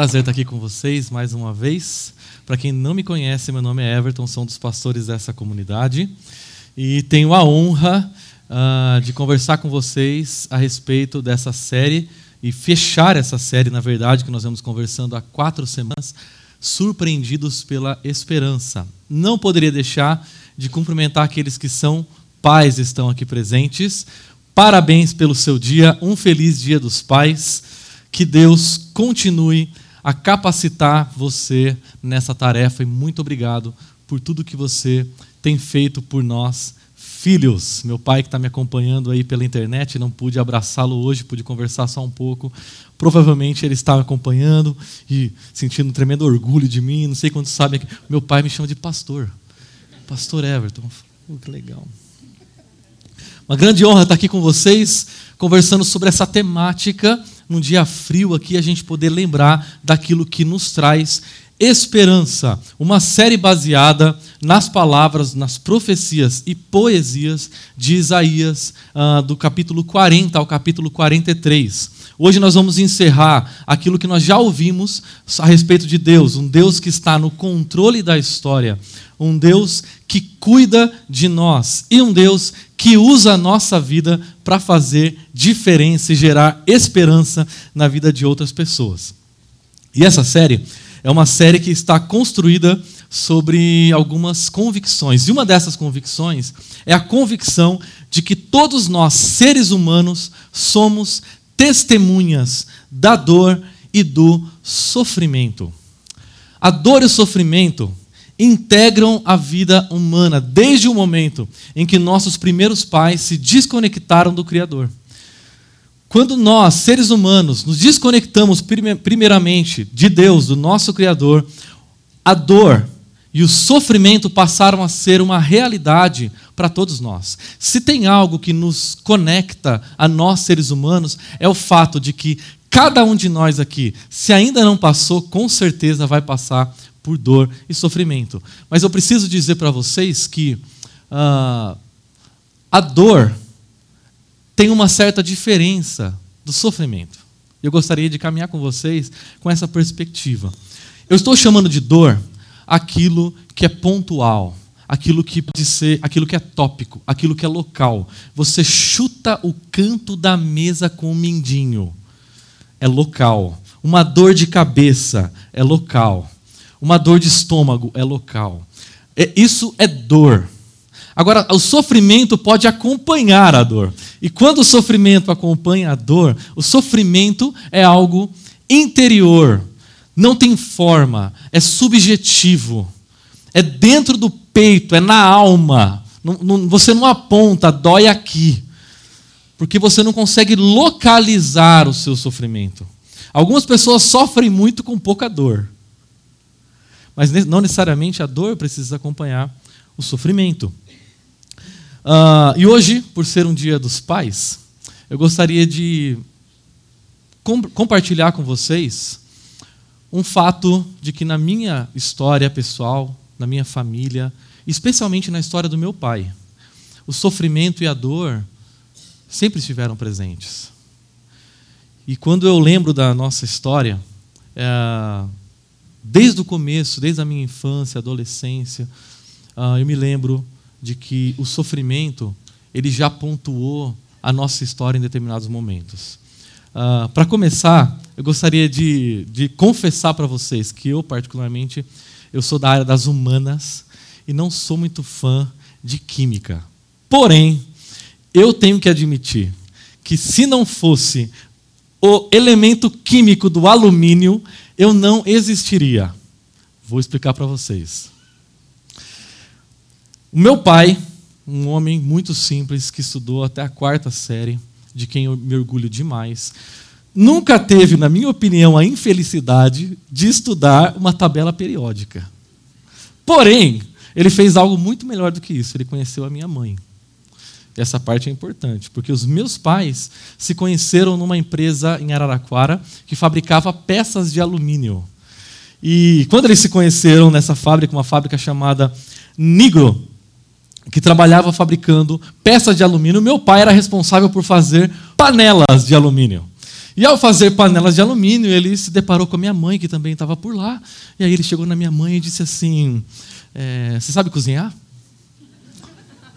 Prazer estar aqui com vocês mais uma vez. Para quem não me conhece, meu nome é Everton, sou um dos pastores dessa comunidade e tenho a honra uh, de conversar com vocês a respeito dessa série e fechar essa série, na verdade, que nós vamos conversando há quatro semanas, surpreendidos pela esperança. Não poderia deixar de cumprimentar aqueles que são pais estão aqui presentes. Parabéns pelo seu dia, um feliz dia dos pais. Que Deus continue a capacitar você nessa tarefa e muito obrigado por tudo que você tem feito por nós, filhos. Meu pai que está me acompanhando aí pela internet, não pude abraçá-lo hoje, pude conversar só um pouco. Provavelmente ele está acompanhando e sentindo um tremendo orgulho de mim. Não sei quantos sabem meu pai me chama de pastor. Pastor Everton. Oh, que legal. Uma grande honra estar aqui com vocês, conversando sobre essa temática num dia frio aqui, a gente poder lembrar daquilo que nos traz esperança. Uma série baseada nas palavras, nas profecias e poesias de Isaías, uh, do capítulo 40 ao capítulo 43. Hoje nós vamos encerrar aquilo que nós já ouvimos a respeito de Deus, um Deus que está no controle da história, um Deus que cuida de nós e um Deus que usa a nossa vida para fazer diferença e gerar esperança na vida de outras pessoas. E essa série é uma série que está construída sobre algumas convicções. E uma dessas convicções é a convicção de que todos nós, seres humanos, somos testemunhas da dor e do sofrimento. A dor e o sofrimento integram a vida humana desde o momento em que nossos primeiros pais se desconectaram do Criador. Quando nós, seres humanos, nos desconectamos primeiramente de Deus, do nosso Criador, a dor e o sofrimento passaram a ser uma realidade para todos nós. Se tem algo que nos conecta a nós, seres humanos, é o fato de que cada um de nós aqui, se ainda não passou, com certeza vai passar por dor e sofrimento. Mas eu preciso dizer para vocês que uh, a dor tem uma certa diferença do sofrimento. Eu gostaria de caminhar com vocês com essa perspectiva. Eu estou chamando de dor aquilo que é pontual, aquilo que pode ser, aquilo que é tópico, aquilo que é local. Você chuta o canto da mesa com o mindinho. É local. Uma dor de cabeça é local. Uma dor de estômago é local. É, isso é dor. Agora, o sofrimento pode acompanhar a dor. E quando o sofrimento acompanha a dor, o sofrimento é algo interior, não tem forma, é subjetivo, é dentro do peito, é na alma. Não, não, você não aponta, dói aqui, porque você não consegue localizar o seu sofrimento. Algumas pessoas sofrem muito com pouca dor. Mas não necessariamente a dor precisa acompanhar o sofrimento. Uh, e hoje, por ser um dia dos pais, eu gostaria de com compartilhar com vocês um fato de que na minha história pessoal, na minha família, especialmente na história do meu pai, o sofrimento e a dor sempre estiveram presentes. E quando eu lembro da nossa história, é, Desde o começo, desde a minha infância, adolescência, uh, eu me lembro de que o sofrimento ele já pontuou a nossa história em determinados momentos. Uh, para começar, eu gostaria de, de confessar para vocês que eu, particularmente, eu sou da área das humanas e não sou muito fã de química. Porém, eu tenho que admitir que se não fosse o elemento químico do alumínio, eu não existiria. Vou explicar para vocês. O meu pai, um homem muito simples que estudou até a quarta série, de quem eu me orgulho demais, nunca teve, na minha opinião, a infelicidade de estudar uma tabela periódica. Porém, ele fez algo muito melhor do que isso. Ele conheceu a minha mãe. Essa parte é importante, porque os meus pais se conheceram numa empresa em Araraquara que fabricava peças de alumínio. E quando eles se conheceram nessa fábrica, uma fábrica chamada Nigro, que trabalhava fabricando peças de alumínio, meu pai era responsável por fazer panelas de alumínio. E ao fazer panelas de alumínio, ele se deparou com a minha mãe, que também estava por lá. E aí ele chegou na minha mãe e disse assim: é, Você sabe cozinhar?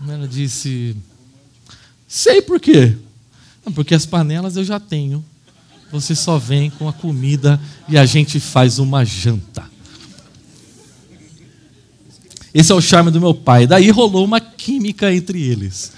Ela disse: Sei por quê. Porque as panelas eu já tenho. Você só vem com a comida e a gente faz uma janta. Esse é o charme do meu pai. Daí rolou uma química entre eles.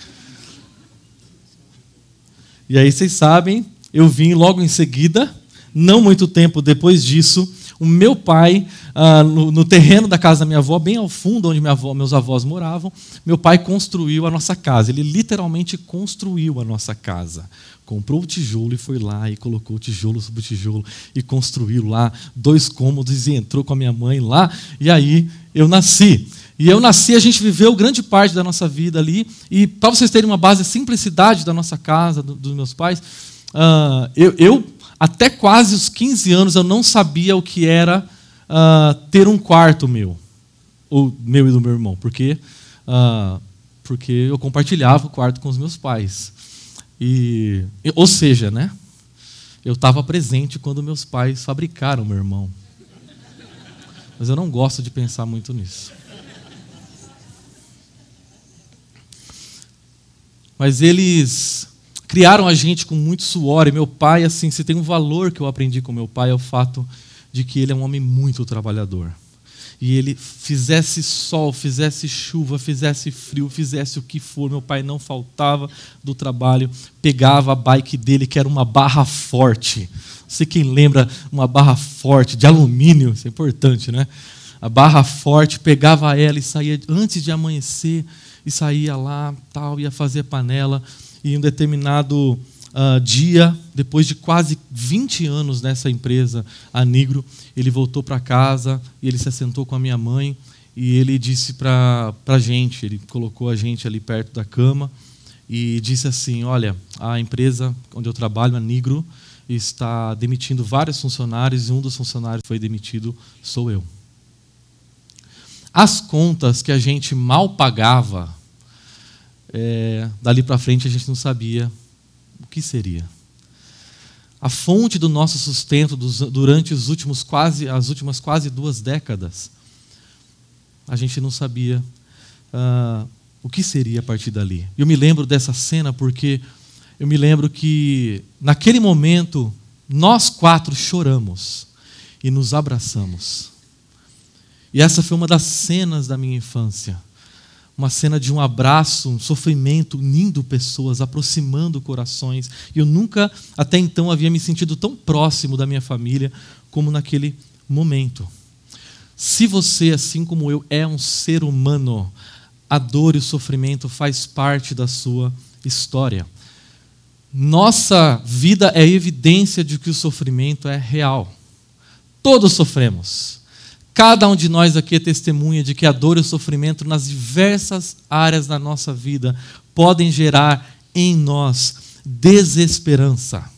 E aí vocês sabem, eu vim logo em seguida, não muito tempo depois disso, o meu pai, ah, no, no, terreno da casa da minha avó, bem ao fundo onde minha avó, meus avós moravam, meu pai construiu a nossa casa. Ele literalmente construiu a nossa casa. Comprou o tijolo e foi lá e colocou o tijolo sobre tijolo e construiu lá dois cômodos e entrou com a minha mãe lá. E aí eu nasci. E eu nasci, a gente viveu grande parte da nossa vida ali. E para vocês terem uma base, a simplicidade da nossa casa, do, dos meus pais, uh, eu, eu, até quase os 15 anos, eu não sabia o que era uh, ter um quarto meu. O meu e do meu irmão. Porque, uh, porque eu compartilhava o quarto com os meus pais. E, ou seja, né? Eu estava presente quando meus pais fabricaram meu irmão. Mas eu não gosto de pensar muito nisso. Mas eles criaram a gente com muito suor. E meu pai, assim, se tem um valor que eu aprendi com meu pai é o fato de que ele é um homem muito trabalhador. E ele fizesse sol, fizesse chuva, fizesse frio, fizesse o que for, meu pai não faltava do trabalho, pegava a bike dele, que era uma barra forte. Não sei quem lembra uma barra forte de alumínio, isso é importante, né? A barra forte, pegava ela e saía antes de amanhecer e saía lá, tal, ia fazer panela. E em um determinado uh, dia, depois de quase 20 anos nessa empresa, a Nigro, ele voltou para casa e ele se assentou com a minha mãe e ele disse para a gente, ele colocou a gente ali perto da cama e disse assim: Olha, a empresa onde eu trabalho, a Nigro, está demitindo vários funcionários e um dos funcionários que foi demitido sou eu. As contas que a gente mal pagava, é, dali para frente a gente não sabia o que seria. A fonte do nosso sustento dos, durante os últimos quase, as últimas quase duas décadas, a gente não sabia uh, o que seria a partir dali. Eu me lembro dessa cena porque eu me lembro que naquele momento nós quatro choramos e nos abraçamos. E essa foi uma das cenas da minha infância. Uma cena de um abraço, um sofrimento, unindo pessoas, aproximando corações. E eu nunca, até então, havia me sentido tão próximo da minha família como naquele momento. Se você, assim como eu, é um ser humano, a dor e o sofrimento faz parte da sua história. Nossa vida é evidência de que o sofrimento é real. Todos sofremos. Cada um de nós aqui é testemunha de que a dor e o sofrimento nas diversas áreas da nossa vida podem gerar em nós desesperança.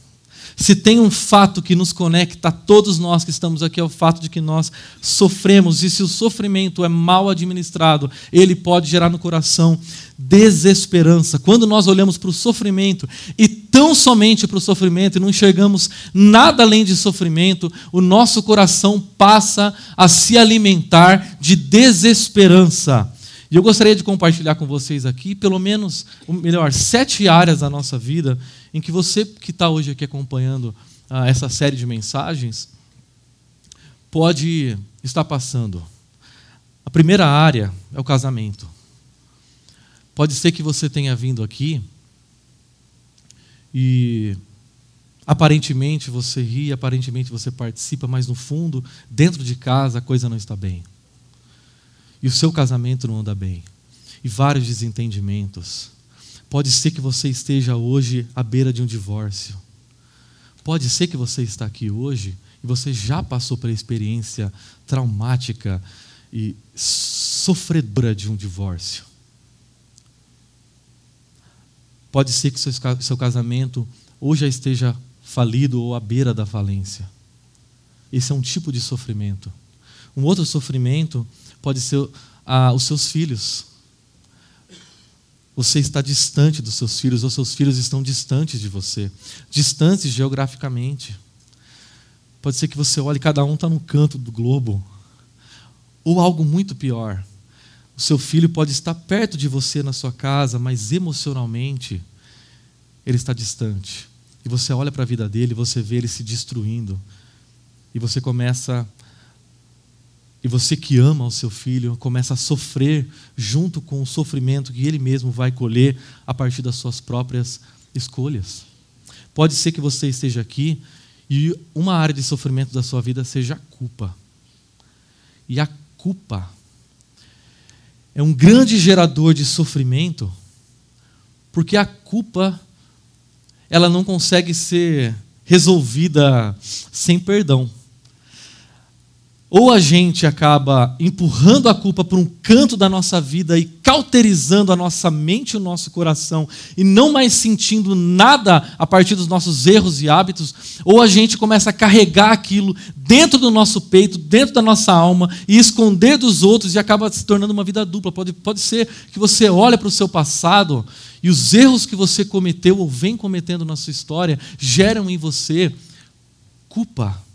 Se tem um fato que nos conecta a todos nós que estamos aqui, é o fato de que nós sofremos, e se o sofrimento é mal administrado, ele pode gerar no coração desesperança. Quando nós olhamos para o sofrimento e tão somente para o sofrimento e não enxergamos nada além de sofrimento, o nosso coração passa a se alimentar de desesperança. E eu gostaria de compartilhar com vocês aqui, pelo menos, melhor, sete áreas da nossa vida em que você que está hoje aqui acompanhando ah, essa série de mensagens pode estar passando. A primeira área é o casamento. Pode ser que você tenha vindo aqui e aparentemente você ri, aparentemente você participa, mas no fundo, dentro de casa, a coisa não está bem. E o seu casamento não anda bem. E vários desentendimentos. Pode ser que você esteja hoje à beira de um divórcio. Pode ser que você está aqui hoje e você já passou pela experiência traumática e sofredora de um divórcio. Pode ser que o seu casamento ou já esteja falido ou à beira da falência. Esse é um tipo de sofrimento. Um outro sofrimento pode ser ah, os seus filhos. você está distante dos seus filhos, ou seus filhos estão distantes de você, distantes geograficamente. Pode ser que você olhe, cada um está no canto do globo. Ou algo muito pior. O seu filho pode estar perto de você na sua casa, mas emocionalmente ele está distante. E você olha para a vida dele, você vê ele se destruindo. E você começa e você que ama o seu filho começa a sofrer junto com o sofrimento que ele mesmo vai colher a partir das suas próprias escolhas. Pode ser que você esteja aqui e uma área de sofrimento da sua vida seja a culpa. E a culpa é um grande gerador de sofrimento, porque a culpa ela não consegue ser resolvida sem perdão. Ou a gente acaba empurrando a culpa para um canto da nossa vida e cauterizando a nossa mente e o nosso coração e não mais sentindo nada a partir dos nossos erros e hábitos, ou a gente começa a carregar aquilo dentro do nosso peito, dentro da nossa alma e esconder dos outros e acaba se tornando uma vida dupla. Pode, pode ser que você olhe para o seu passado e os erros que você cometeu ou vem cometendo na sua história geram em você culpa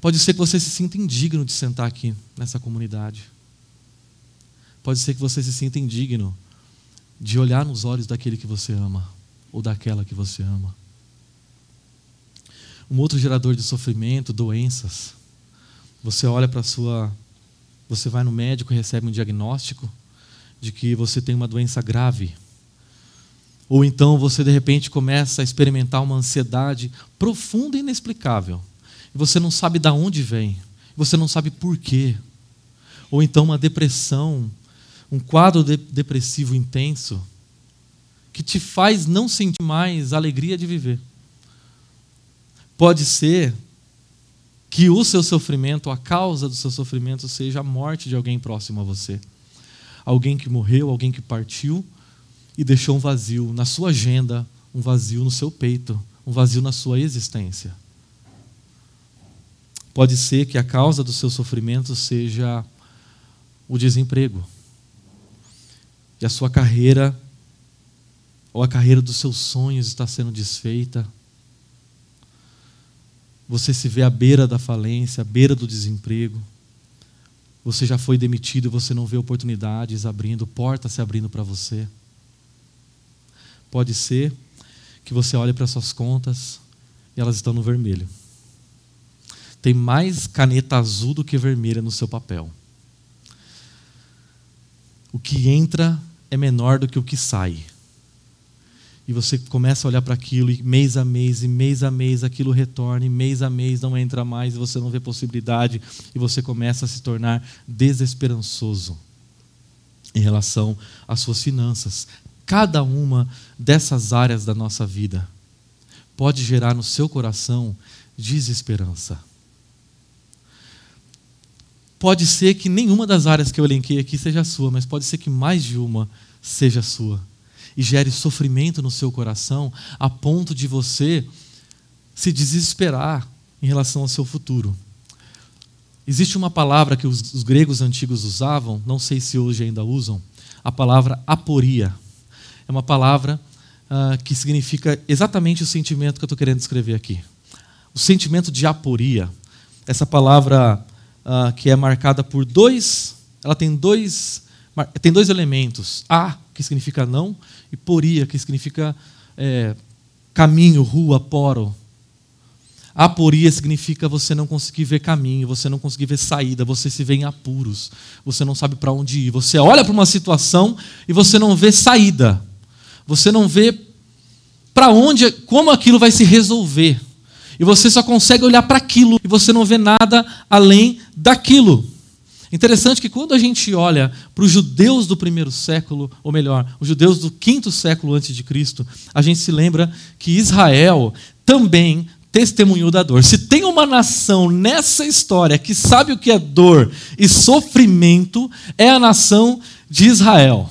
Pode ser que você se sinta indigno de sentar aqui nessa comunidade. Pode ser que você se sinta indigno de olhar nos olhos daquele que você ama ou daquela que você ama. Um outro gerador de sofrimento, doenças. Você olha para sua. Você vai no médico e recebe um diagnóstico de que você tem uma doença grave. Ou então você de repente começa a experimentar uma ansiedade profunda e inexplicável e você não sabe de onde vem, você não sabe por quê. Ou então uma depressão, um quadro de depressivo intenso, que te faz não sentir mais a alegria de viver. Pode ser que o seu sofrimento, a causa do seu sofrimento, seja a morte de alguém próximo a você. Alguém que morreu, alguém que partiu e deixou um vazio na sua agenda, um vazio no seu peito, um vazio na sua existência. Pode ser que a causa do seu sofrimento seja o desemprego. E a sua carreira, ou a carreira dos seus sonhos está sendo desfeita. Você se vê à beira da falência, à beira do desemprego. Você já foi demitido você não vê oportunidades abrindo, portas se abrindo para você. Pode ser que você olhe para suas contas e elas estão no vermelho tem mais caneta azul do que vermelha no seu papel. O que entra é menor do que o que sai. E você começa a olhar para aquilo e mês a mês, e mês a mês aquilo retorna, e mês a mês não entra mais, e você não vê possibilidade, e você começa a se tornar desesperançoso em relação às suas finanças. Cada uma dessas áreas da nossa vida pode gerar no seu coração desesperança. Pode ser que nenhuma das áreas que eu elenquei aqui seja sua, mas pode ser que mais de uma seja sua. E gere sofrimento no seu coração a ponto de você se desesperar em relação ao seu futuro. Existe uma palavra que os, os gregos antigos usavam, não sei se hoje ainda usam, a palavra aporia. É uma palavra uh, que significa exatamente o sentimento que eu estou querendo descrever aqui. O sentimento de aporia. Essa palavra uh, que é marcada por dois, ela tem dois, tem dois elementos. A, que significa não, e poria, que significa é, caminho, rua, poro. Aporia significa você não conseguir ver caminho, você não conseguir ver saída, você se vê em apuros, você não sabe para onde ir. Você olha para uma situação e você não vê saída. Você não vê para onde, como aquilo vai se resolver. E você só consegue olhar para aquilo e você não vê nada além daquilo. Interessante que quando a gente olha para os judeus do primeiro século, ou melhor, os judeus do quinto século antes de Cristo, a gente se lembra que Israel também testemunhou da dor. Se tem uma nação nessa história que sabe o que é dor e sofrimento, é a nação de Israel.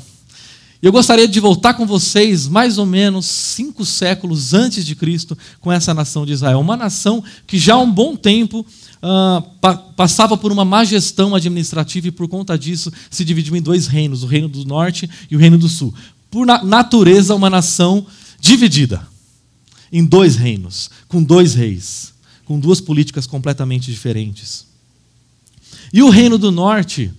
Eu gostaria de voltar com vocês mais ou menos cinco séculos antes de Cristo com essa nação de Israel. Uma nação que já há um bom tempo uh, pa passava por uma má gestão administrativa e por conta disso se dividiu em dois reinos, o reino do norte e o reino do sul. por natureza, uma nação dividida em dois reinos, com dois reis, com duas políticas completamente diferentes. E o reino do norte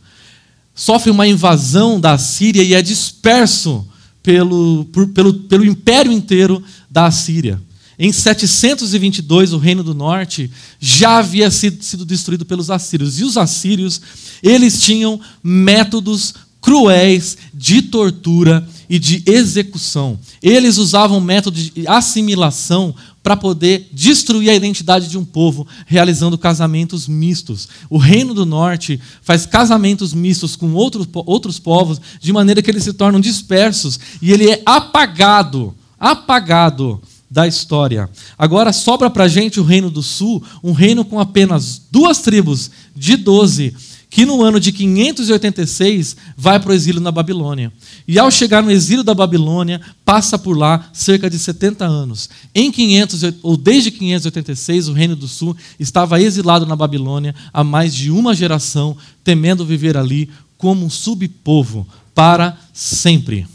sofre uma invasão da Síria e é disperso pelo, por, pelo, pelo império inteiro da Assíria. Em 722, o reino do norte já havia sido, sido destruído pelos assírios. E os assírios, eles tinham métodos cruéis de tortura e de execução. Eles usavam método de assimilação para poder destruir a identidade de um povo, realizando casamentos mistos. O Reino do Norte faz casamentos mistos com outros, outros povos, de maneira que eles se tornam dispersos e ele é apagado apagado da história. Agora sobra para gente o Reino do Sul, um reino com apenas duas tribos de doze que no ano de 586 vai para o exílio na Babilônia. E ao chegar no exílio da Babilônia, passa por lá cerca de 70 anos. Em 500 ou desde 586, o Reino do Sul estava exilado na Babilônia há mais de uma geração, temendo viver ali como um subpovo para sempre.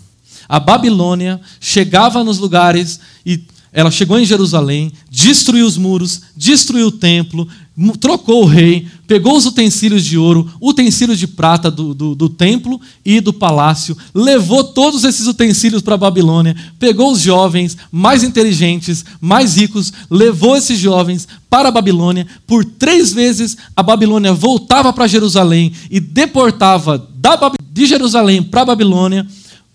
A Babilônia chegava nos lugares e ela chegou em Jerusalém, destruiu os muros, destruiu o templo, trocou o rei, pegou os utensílios de ouro, utensílios de prata do, do, do templo e do palácio, levou todos esses utensílios para a Babilônia, pegou os jovens mais inteligentes, mais ricos, levou esses jovens para a Babilônia. Por três vezes a Babilônia voltava para Jerusalém e deportava da, de Jerusalém para a Babilônia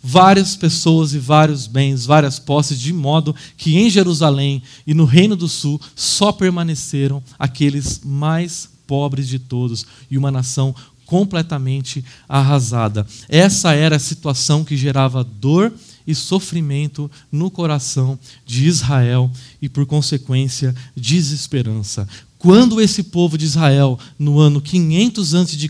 várias pessoas e vários bens, várias posses, de modo que em Jerusalém e no Reino do Sul só permaneceram aqueles mais pobres de todos e uma nação completamente arrasada. Essa era a situação que gerava dor e sofrimento no coração de Israel e, por consequência, desesperança. Quando esse povo de Israel, no ano 500 a.C.,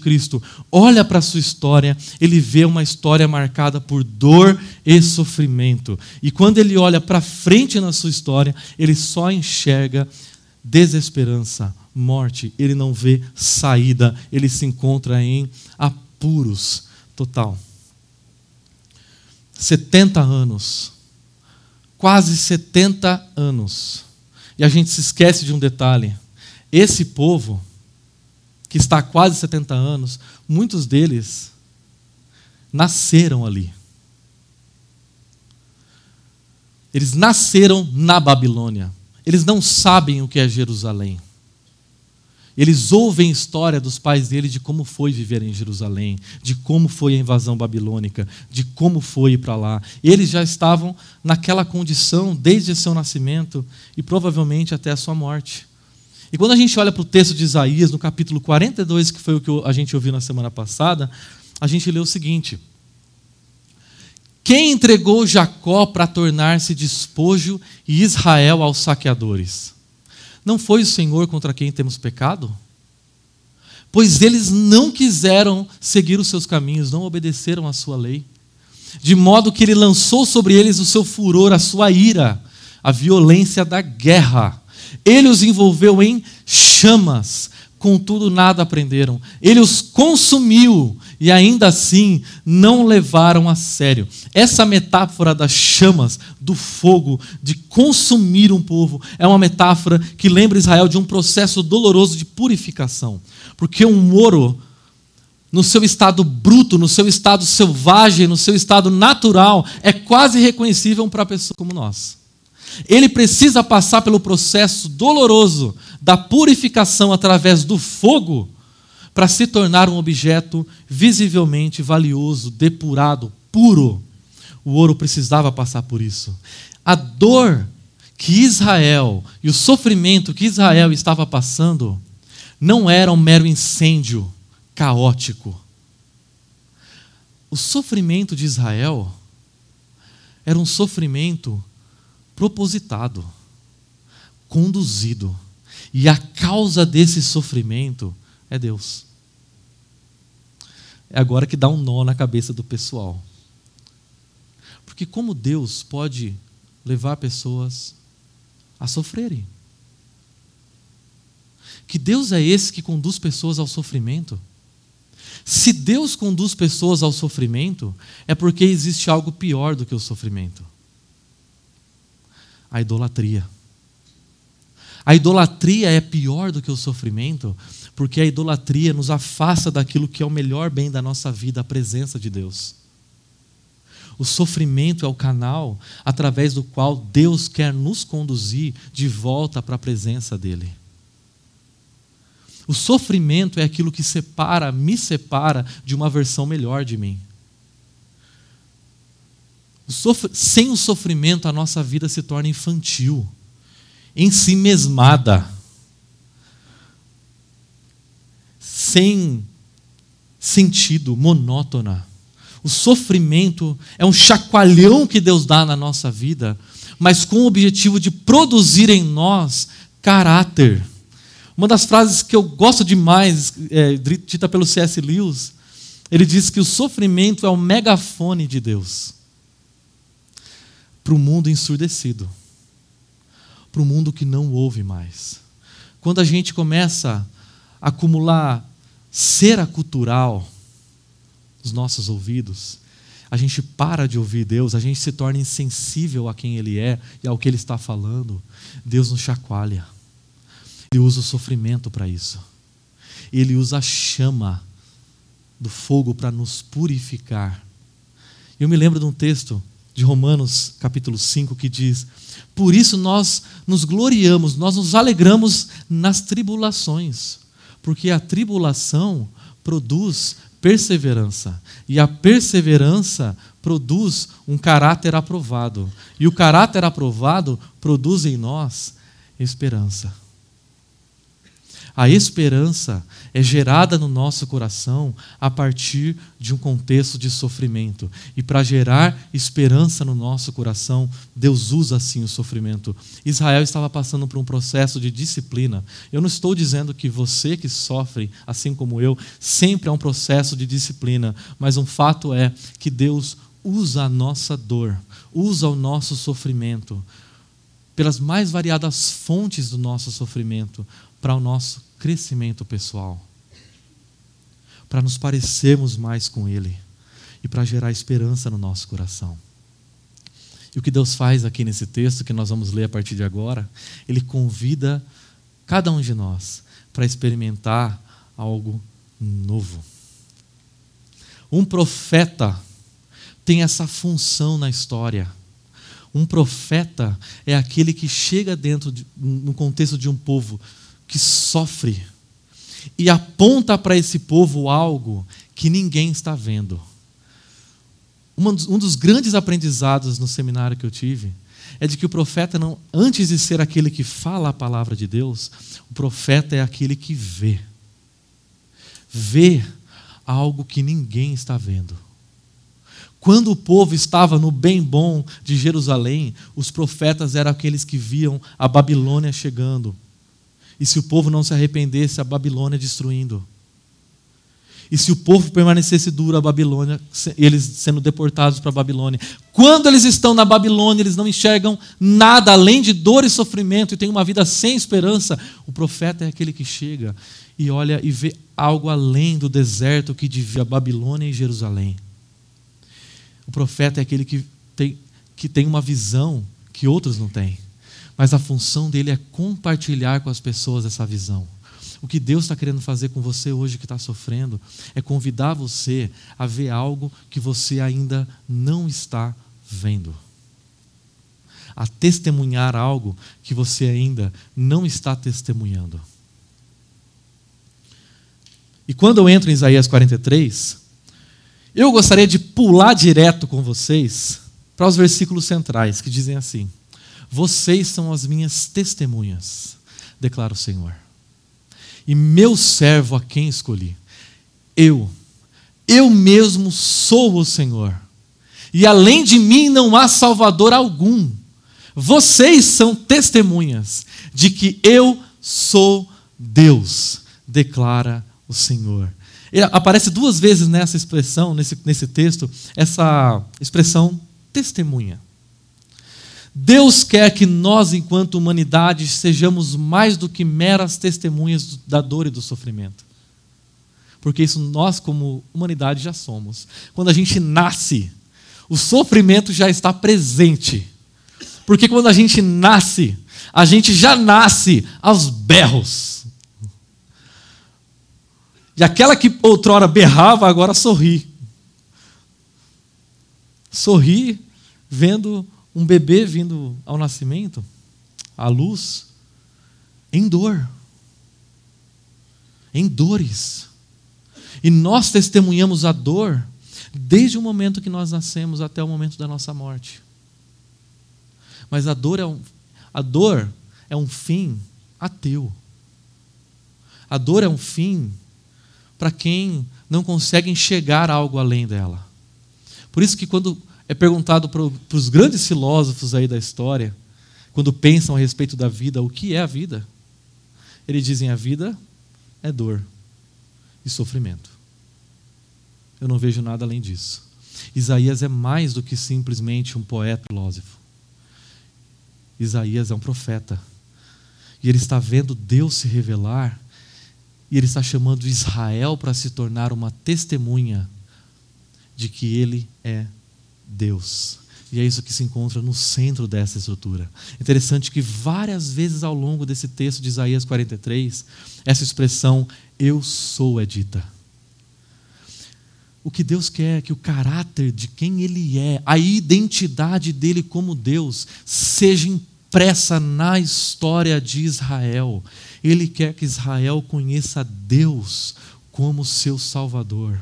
olha para a sua história, ele vê uma história marcada por dor e sofrimento. E quando ele olha para frente na sua história, ele só enxerga desesperança, morte, ele não vê saída, ele se encontra em apuros total. 70 anos, quase 70 anos. E a gente se esquece de um detalhe esse povo, que está há quase 70 anos, muitos deles nasceram ali. Eles nasceram na Babilônia. Eles não sabem o que é Jerusalém. Eles ouvem a história dos pais deles de como foi viver em Jerusalém, de como foi a invasão babilônica, de como foi ir para lá. Eles já estavam naquela condição desde seu nascimento e provavelmente até a sua morte. E quando a gente olha para o texto de Isaías, no capítulo 42, que foi o que a gente ouviu na semana passada, a gente lê o seguinte: Quem entregou Jacó para tornar-se despojo e Israel aos saqueadores? Não foi o Senhor contra quem temos pecado? Pois eles não quiseram seguir os seus caminhos, não obedeceram à sua lei. De modo que ele lançou sobre eles o seu furor, a sua ira, a violência da guerra ele os envolveu em chamas, contudo nada aprenderam. Ele os consumiu e ainda assim não levaram a sério. Essa metáfora das chamas, do fogo, de consumir um povo, é uma metáfora que lembra Israel de um processo doloroso de purificação. Porque um ouro, no seu estado bruto, no seu estado selvagem, no seu estado natural, é quase reconhecível para pessoas como nós. Ele precisa passar pelo processo doloroso da purificação através do fogo para se tornar um objeto visivelmente valioso, depurado, puro. O ouro precisava passar por isso. A dor que Israel e o sofrimento que Israel estava passando não era um mero incêndio caótico. O sofrimento de Israel era um sofrimento propositado, conduzido. E a causa desse sofrimento é Deus. É agora que dá um nó na cabeça do pessoal. Porque como Deus pode levar pessoas a sofrerem? Que Deus é esse que conduz pessoas ao sofrimento? Se Deus conduz pessoas ao sofrimento, é porque existe algo pior do que o sofrimento a idolatria. A idolatria é pior do que o sofrimento, porque a idolatria nos afasta daquilo que é o melhor bem da nossa vida, a presença de Deus. O sofrimento é o canal através do qual Deus quer nos conduzir de volta para a presença dEle. O sofrimento é aquilo que separa, me separa de uma versão melhor de mim. Sem o sofrimento, a nossa vida se torna infantil, em si mesmada, sem sentido, monótona. O sofrimento é um chacoalhão que Deus dá na nossa vida, mas com o objetivo de produzir em nós caráter. Uma das frases que eu gosto demais, é, dita pelo C.S. Lewis, ele diz que o sofrimento é o megafone de Deus para o mundo ensurdecido, para o mundo que não ouve mais. Quando a gente começa a acumular cera cultural nos nossos ouvidos, a gente para de ouvir Deus, a gente se torna insensível a quem Ele é e ao que Ele está falando. Deus nos chacoalha. Ele usa o sofrimento para isso. Ele usa a chama do fogo para nos purificar. Eu me lembro de um texto de Romanos, capítulo 5, que diz: Por isso nós nos gloriamos, nós nos alegramos nas tribulações, porque a tribulação produz perseverança, e a perseverança produz um caráter aprovado, e o caráter aprovado produz em nós esperança. A esperança é gerada no nosso coração a partir de um contexto de sofrimento. E para gerar esperança no nosso coração, Deus usa assim o sofrimento. Israel estava passando por um processo de disciplina. Eu não estou dizendo que você que sofre, assim como eu, sempre é um processo de disciplina, mas um fato é que Deus usa a nossa dor, usa o nosso sofrimento pelas mais variadas fontes do nosso sofrimento para o nosso crescimento pessoal, para nos parecermos mais com Ele e para gerar esperança no nosso coração. E o que Deus faz aqui nesse texto que nós vamos ler a partir de agora, Ele convida cada um de nós para experimentar algo novo. Um profeta tem essa função na história. Um profeta é aquele que chega dentro, de, no contexto de um povo, que sofre e aponta para esse povo algo que ninguém está vendo. Um dos grandes aprendizados no seminário que eu tive é de que o profeta não, antes de ser aquele que fala a palavra de Deus, o profeta é aquele que vê. Vê algo que ninguém está vendo. Quando o povo estava no bem bom de Jerusalém, os profetas eram aqueles que viam a Babilônia chegando, e se o povo não se arrependesse, a Babilônia destruindo. E se o povo permanecesse duro, a Babilônia, eles sendo deportados para a Babilônia. Quando eles estão na Babilônia, eles não enxergam nada além de dor e sofrimento e têm uma vida sem esperança. O profeta é aquele que chega e olha e vê algo além do deserto que divide a Babilônia e Jerusalém. O profeta é aquele que tem, que tem uma visão que outros não têm mas a função dele é compartilhar com as pessoas essa visão. O que Deus está querendo fazer com você hoje que está sofrendo é convidar você a ver algo que você ainda não está vendo. A testemunhar algo que você ainda não está testemunhando. E quando eu entro em Isaías 43, eu gostaria de pular direto com vocês para os versículos centrais, que dizem assim: vocês são as minhas testemunhas, declara o Senhor. E meu servo a quem escolhi. Eu, eu mesmo sou o Senhor. E além de mim não há salvador algum. Vocês são testemunhas de que eu sou Deus, declara o Senhor. Aparece duas vezes nessa expressão, nesse, nesse texto, essa expressão testemunha. Deus quer que nós, enquanto humanidade, sejamos mais do que meras testemunhas da dor e do sofrimento. Porque isso nós, como humanidade, já somos. Quando a gente nasce, o sofrimento já está presente. Porque quando a gente nasce, a gente já nasce aos berros. E aquela que outrora berrava, agora sorri. Sorri vendo um bebê vindo ao nascimento, à luz, em dor, em dores. E nós testemunhamos a dor desde o momento que nós nascemos até o momento da nossa morte. Mas a dor é um, a dor é um fim ateu. A dor é um fim para quem não consegue enxergar algo além dela. Por isso que quando é perguntado para os grandes filósofos aí da história, quando pensam a respeito da vida, o que é a vida? Eles dizem a vida é dor e sofrimento. Eu não vejo nada além disso. Isaías é mais do que simplesmente um poeta filósofo. Isaías é um profeta. E ele está vendo Deus se revelar, e ele está chamando Israel para se tornar uma testemunha de que ele é Deus. E é isso que se encontra no centro dessa estrutura. Interessante que várias vezes ao longo desse texto de Isaías 43, essa expressão eu sou é dita. O que Deus quer é que o caráter de quem Ele é, a identidade dele como Deus, seja impressa na história de Israel. Ele quer que Israel conheça Deus como seu Salvador.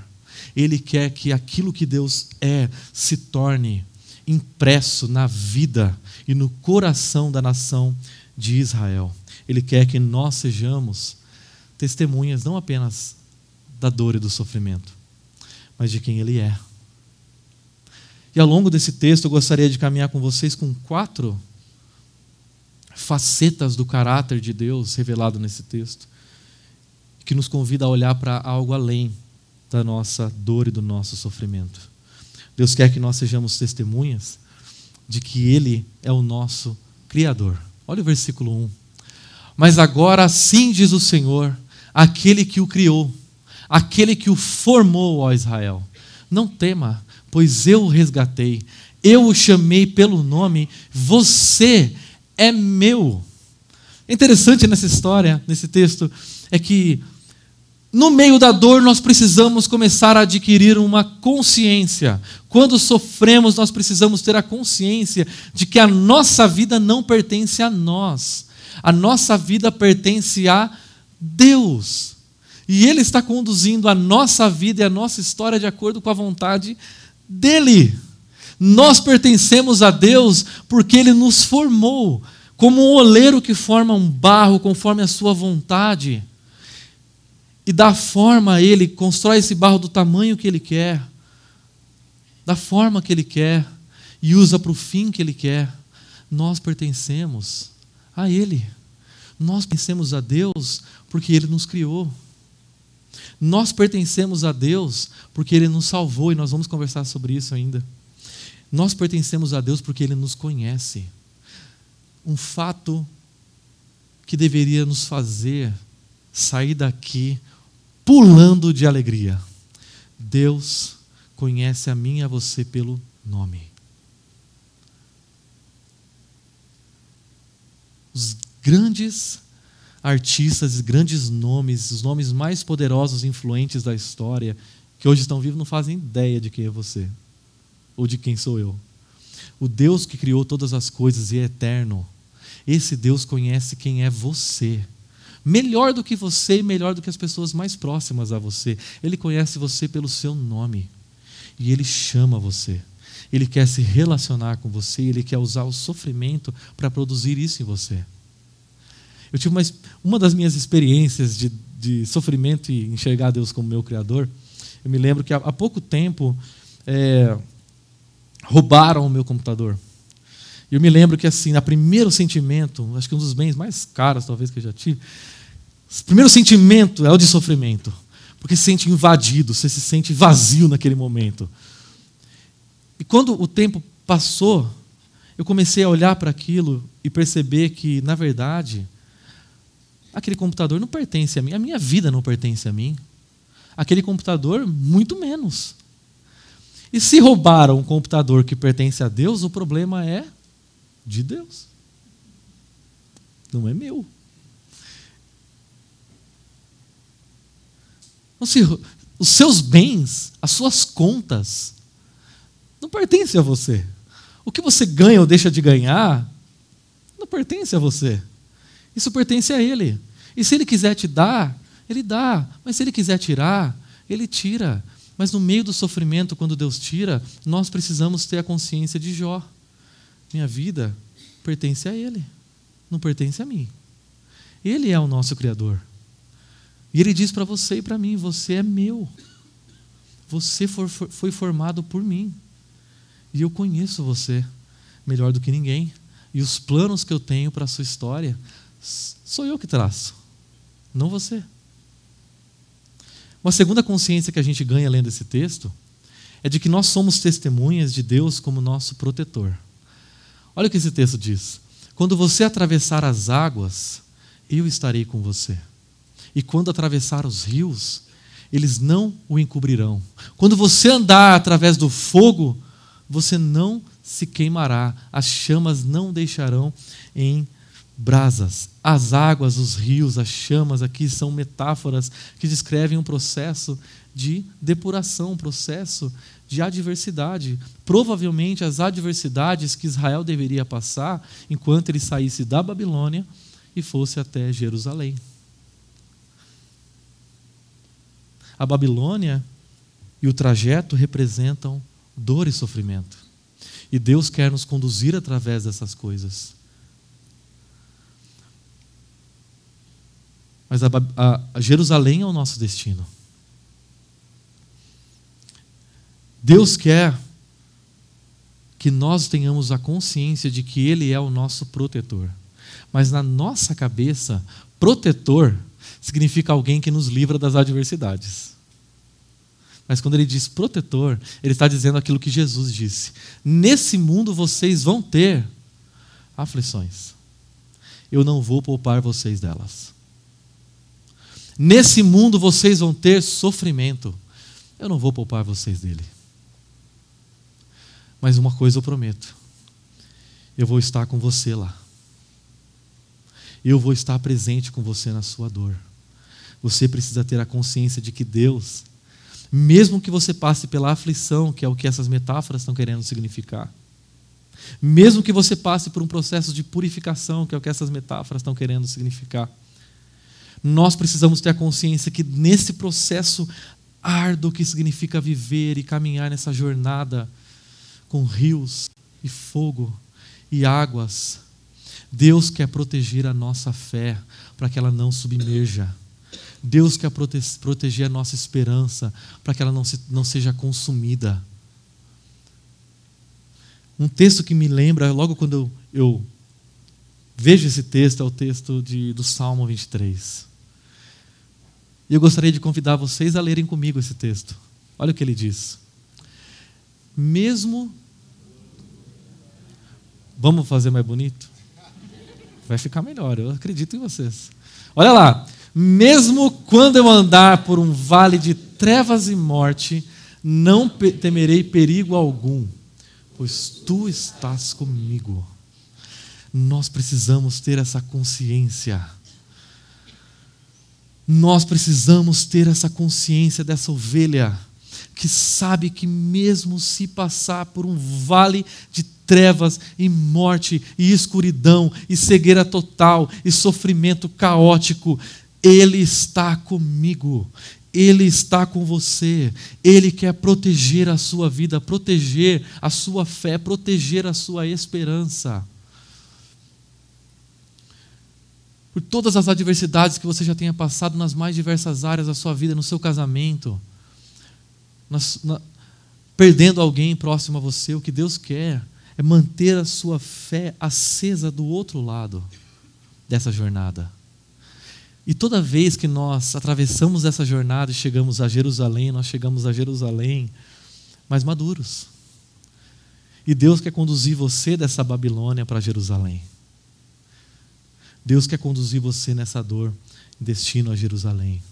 Ele quer que aquilo que Deus é se torne impresso na vida e no coração da nação de Israel. Ele quer que nós sejamos testemunhas não apenas da dor e do sofrimento, mas de quem Ele é. E ao longo desse texto eu gostaria de caminhar com vocês com quatro facetas do caráter de Deus revelado nesse texto, que nos convida a olhar para algo além da nossa dor e do nosso sofrimento. Deus quer que nós sejamos testemunhas de que Ele é o nosso Criador. Olha o versículo 1. Mas agora assim diz o Senhor, aquele que o criou, aquele que o formou, ó Israel. Não tema, pois eu o resgatei, eu o chamei pelo nome, você é meu. Interessante nessa história, nesse texto, é que no meio da dor nós precisamos começar a adquirir uma consciência. Quando sofremos, nós precisamos ter a consciência de que a nossa vida não pertence a nós. A nossa vida pertence a Deus. E Ele está conduzindo a nossa vida e a nossa história de acordo com a vontade dEle. Nós pertencemos a Deus porque Ele nos formou, como um oleiro que forma um barro conforme a sua vontade. E dá forma a Ele, constrói esse barro do tamanho que Ele quer, da forma que Ele quer, e usa para o fim que Ele quer. Nós pertencemos a Ele. Nós pertencemos a Deus porque Ele nos criou. Nós pertencemos a Deus porque Ele nos salvou, e nós vamos conversar sobre isso ainda. Nós pertencemos a Deus porque Ele nos conhece. Um fato que deveria nos fazer sair daqui pulando de alegria. Deus conhece a mim e a você pelo nome. Os grandes artistas, grandes nomes, os nomes mais poderosos e influentes da história, que hoje estão vivos, não fazem ideia de quem é você ou de quem sou eu. O Deus que criou todas as coisas e é eterno, esse Deus conhece quem é você. Melhor do que você e melhor do que as pessoas mais próximas a você. Ele conhece você pelo seu nome. E ele chama você. Ele quer se relacionar com você, ele quer usar o sofrimento para produzir isso em você. Eu tive uma, uma das minhas experiências de, de sofrimento e enxergar Deus como meu Criador. Eu me lembro que há, há pouco tempo é, roubaram o meu computador. E eu me lembro que, assim, o primeiro sentimento, acho que um dos bens mais caros, talvez, que eu já tive, o primeiro sentimento é o de sofrimento. Porque se sente invadido, você se sente vazio naquele momento. E quando o tempo passou, eu comecei a olhar para aquilo e perceber que, na verdade, aquele computador não pertence a mim, a minha vida não pertence a mim. aquele computador, muito menos. E se roubaram um computador que pertence a Deus, o problema é de Deus. Não é meu. Os seus bens, as suas contas, não pertencem a você. O que você ganha ou deixa de ganhar, não pertence a você. Isso pertence a Ele. E se Ele quiser te dar, Ele dá. Mas se Ele quiser tirar, Ele tira. Mas no meio do sofrimento, quando Deus tira, nós precisamos ter a consciência de Jó. Minha vida pertence a Ele, não pertence a mim. Ele é o nosso Criador. E Ele diz para você e para mim: você é meu. Você foi formado por mim. E eu conheço você melhor do que ninguém. E os planos que eu tenho para a sua história, sou eu que traço, não você. Uma segunda consciência que a gente ganha lendo esse texto é de que nós somos testemunhas de Deus como nosso protetor. Olha o que esse texto diz: Quando você atravessar as águas, eu estarei com você. E quando atravessar os rios, eles não o encobrirão. Quando você andar através do fogo, você não se queimará, as chamas não deixarão em brasas. As águas, os rios, as chamas aqui são metáforas que descrevem um processo de depuração, um processo de adversidade. Provavelmente as adversidades que Israel deveria passar enquanto ele saísse da Babilônia e fosse até Jerusalém. A Babilônia e o trajeto representam dor e sofrimento. E Deus quer nos conduzir através dessas coisas. Mas a, a, a Jerusalém é o nosso destino. Deus quer que nós tenhamos a consciência de que Ele é o nosso protetor. Mas na nossa cabeça, protetor significa alguém que nos livra das adversidades. Mas quando ele diz protetor, ele está dizendo aquilo que Jesus disse: Nesse mundo vocês vão ter aflições. Eu não vou poupar vocês delas. Nesse mundo vocês vão ter sofrimento. Eu não vou poupar vocês dele. Mas uma coisa eu prometo: eu vou estar com você lá. Eu vou estar presente com você na sua dor. Você precisa ter a consciência de que Deus, mesmo que você passe pela aflição, que é o que essas metáforas estão querendo significar, mesmo que você passe por um processo de purificação, que é o que essas metáforas estão querendo significar, nós precisamos ter a consciência que nesse processo árduo que significa viver e caminhar nessa jornada com rios e fogo e águas, Deus quer proteger a nossa fé para que ela não submerja. Deus quer prote proteger a nossa esperança para que ela não, se, não seja consumida. Um texto que me lembra, logo quando eu, eu vejo esse texto, é o texto de, do Salmo 23. E eu gostaria de convidar vocês a lerem comigo esse texto. Olha o que ele diz. Mesmo. Vamos fazer mais bonito? Vai ficar melhor, eu acredito em vocês. Olha lá. Mesmo quando eu andar por um vale de trevas e morte, não temerei perigo algum, pois tu estás comigo. Nós precisamos ter essa consciência nós precisamos ter essa consciência dessa ovelha que sabe que, mesmo se passar por um vale de trevas e morte e escuridão e cegueira total e sofrimento caótico, Ele está comigo. Ele está com você. Ele quer proteger a sua vida, proteger a sua fé, proteger a sua esperança. por todas as adversidades que você já tenha passado nas mais diversas áreas da sua vida, no seu casamento, nas, na, perdendo alguém próximo a você, o que Deus quer é manter a sua fé acesa do outro lado dessa jornada. E toda vez que nós atravessamos essa jornada e chegamos a Jerusalém, nós chegamos a Jerusalém mais maduros. E Deus quer conduzir você dessa Babilônia para Jerusalém. Deus quer conduzir você nessa dor, destino a Jerusalém.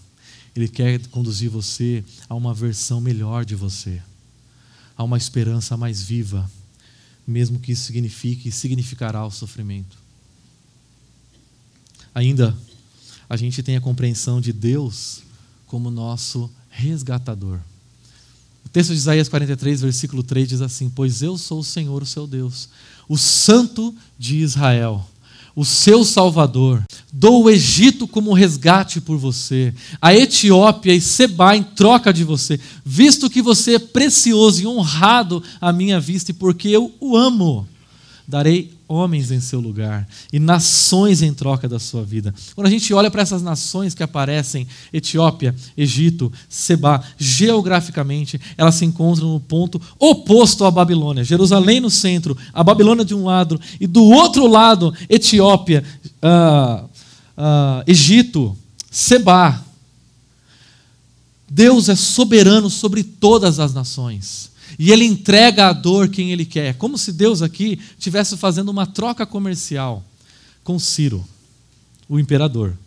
Ele quer conduzir você a uma versão melhor de você, a uma esperança mais viva, mesmo que isso signifique e significará o sofrimento. Ainda, a gente tem a compreensão de Deus como nosso resgatador. O texto de Isaías 43, versículo 3 diz assim: Pois eu sou o Senhor, o seu Deus, o Santo de Israel o seu Salvador. Dou o Egito como resgate por você, a Etiópia e Seba em troca de você, visto que você é precioso e honrado à minha vista e porque eu o amo. Darei homens em seu lugar e nações em troca da sua vida. Quando a gente olha para essas nações que aparecem, Etiópia, Egito, Seba, geograficamente, elas se encontram no ponto oposto à Babilônia. Jerusalém no centro, a Babilônia de um lado, e do outro lado, Etiópia, uh, uh, Egito, Seba. Deus é soberano sobre todas as nações. E ele entrega a dor quem ele quer. Como se Deus aqui estivesse fazendo uma troca comercial com Ciro, o imperador,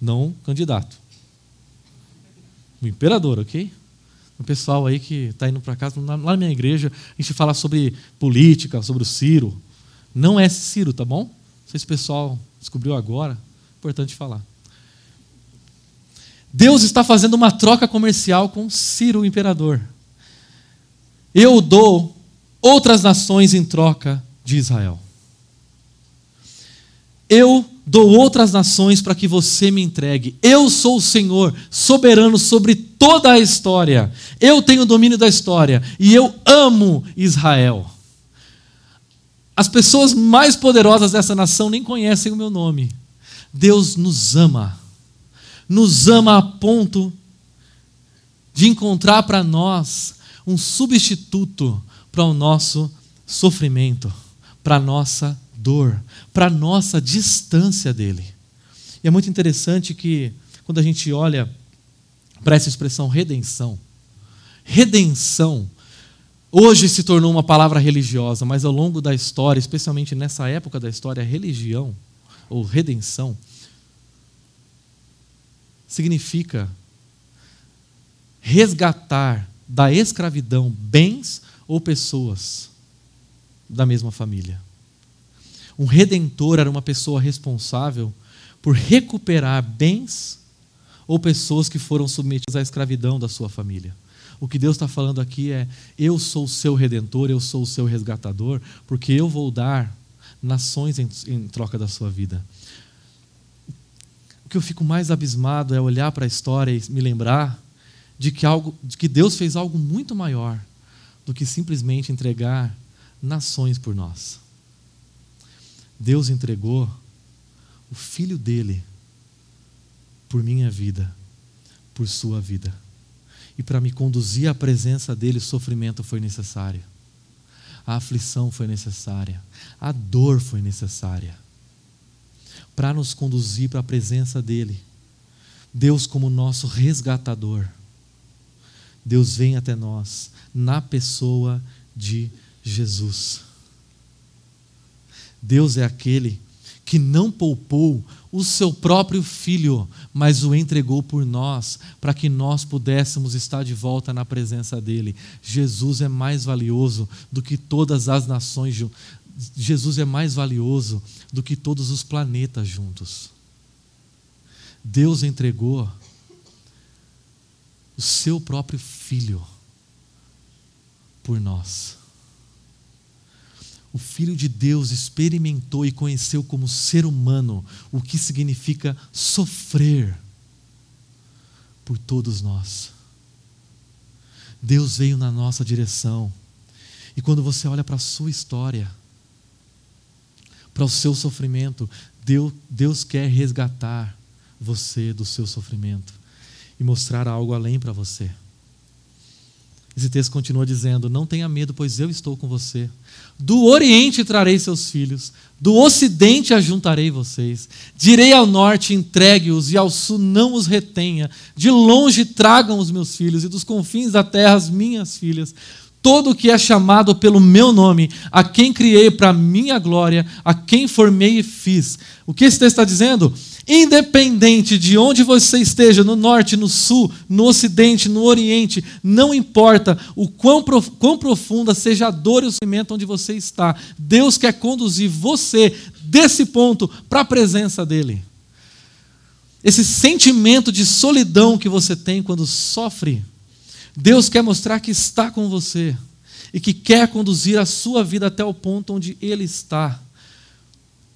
não o candidato. O imperador, ok? O pessoal aí que está indo para casa, lá na minha igreja, a gente fala sobre política, sobre o Ciro. Não é Ciro, tá bom? Não sei se o pessoal descobriu agora. Importante falar. Deus está fazendo uma troca comercial com Ciro, o imperador. Eu dou outras nações em troca de Israel. Eu dou outras nações para que você me entregue. Eu sou o Senhor, soberano sobre toda a história. Eu tenho o domínio da história e eu amo Israel. As pessoas mais poderosas dessa nação nem conhecem o meu nome. Deus nos ama. Nos ama a ponto de encontrar para nós um substituto para o nosso sofrimento, para a nossa dor, para a nossa distância dele. E é muito interessante que, quando a gente olha para essa expressão redenção, redenção, hoje se tornou uma palavra religiosa, mas ao longo da história, especialmente nessa época da história, religião ou redenção significa resgatar da escravidão bens ou pessoas da mesma família. Um redentor era uma pessoa responsável por recuperar bens ou pessoas que foram submetidas à escravidão da sua família. O que Deus está falando aqui é: eu sou o seu redentor, eu sou o seu resgatador, porque eu vou dar nações em, em troca da sua vida. O que eu fico mais abismado é olhar para a história e me lembrar de que, algo, de que Deus fez algo muito maior do que simplesmente entregar nações por nós. Deus entregou o filho dele por minha vida, por sua vida. E para me conduzir à presença dele, o sofrimento foi necessário. A aflição foi necessária. A dor foi necessária. Para nos conduzir para a presença dele. Deus, como nosso resgatador, Deus vem até nós na pessoa de Jesus. Deus é aquele que não poupou o seu próprio filho, mas o entregou por nós, para que nós pudéssemos estar de volta na presença dele. Jesus é mais valioso do que todas as nações. Jesus é mais valioso do que todos os planetas juntos. Deus entregou o seu próprio filho por nós. O Filho de Deus experimentou e conheceu como ser humano o que significa sofrer por todos nós. Deus veio na nossa direção. E quando você olha para a sua história, para o seu sofrimento, Deus, Deus quer resgatar você do seu sofrimento e mostrar algo além para você. Esse texto continua dizendo: Não tenha medo, pois eu estou com você. Do Oriente trarei seus filhos, do Ocidente ajuntarei vocês. Direi ao norte: entregue-os, e ao sul não os retenha. De longe tragam os meus filhos, e dos confins da terra as minhas filhas. Todo o que é chamado pelo meu nome, a quem criei para minha glória, a quem formei e fiz. O que esse texto está dizendo? Independente de onde você esteja, no norte, no sul, no ocidente, no oriente, não importa o quão, quão profunda seja a dor e o sofrimento onde você está, Deus quer conduzir você desse ponto para a presença dEle. Esse sentimento de solidão que você tem quando sofre, Deus quer mostrar que está com você e que quer conduzir a sua vida até o ponto onde Ele está.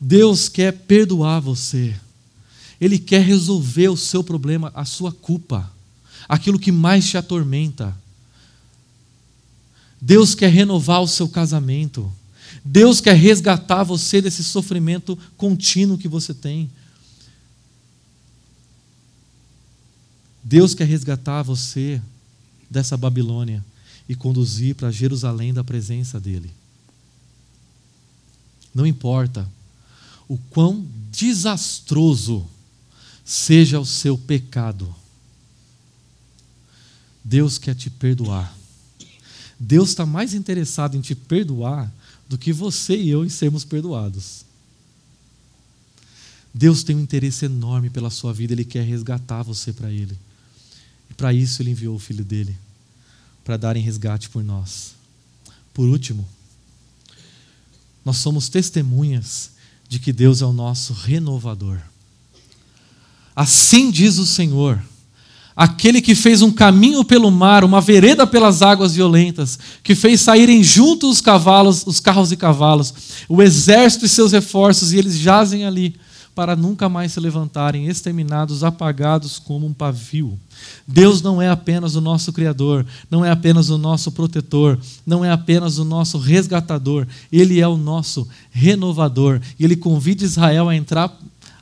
Deus quer perdoar você. Ele quer resolver o seu problema, a sua culpa, aquilo que mais te atormenta. Deus quer renovar o seu casamento. Deus quer resgatar você desse sofrimento contínuo que você tem. Deus quer resgatar você dessa Babilônia e conduzir para Jerusalém da presença dEle. Não importa o quão desastroso seja o seu pecado. Deus quer te perdoar. Deus está mais interessado em te perdoar do que você e eu em sermos perdoados. Deus tem um interesse enorme pela sua vida, Ele quer resgatar você para Ele. E para isso Ele enviou o Filho dele, para dar em resgate por nós. Por último, nós somos testemunhas de que Deus é o nosso renovador. Assim diz o Senhor, aquele que fez um caminho pelo mar, uma vereda pelas águas violentas, que fez saírem juntos os cavalos, os carros e cavalos, o exército e seus reforços, e eles jazem ali para nunca mais se levantarem, exterminados, apagados como um pavio. Deus não é apenas o nosso Criador, não é apenas o nosso protetor, não é apenas o nosso resgatador, Ele é o nosso renovador. E Ele convida Israel a entrar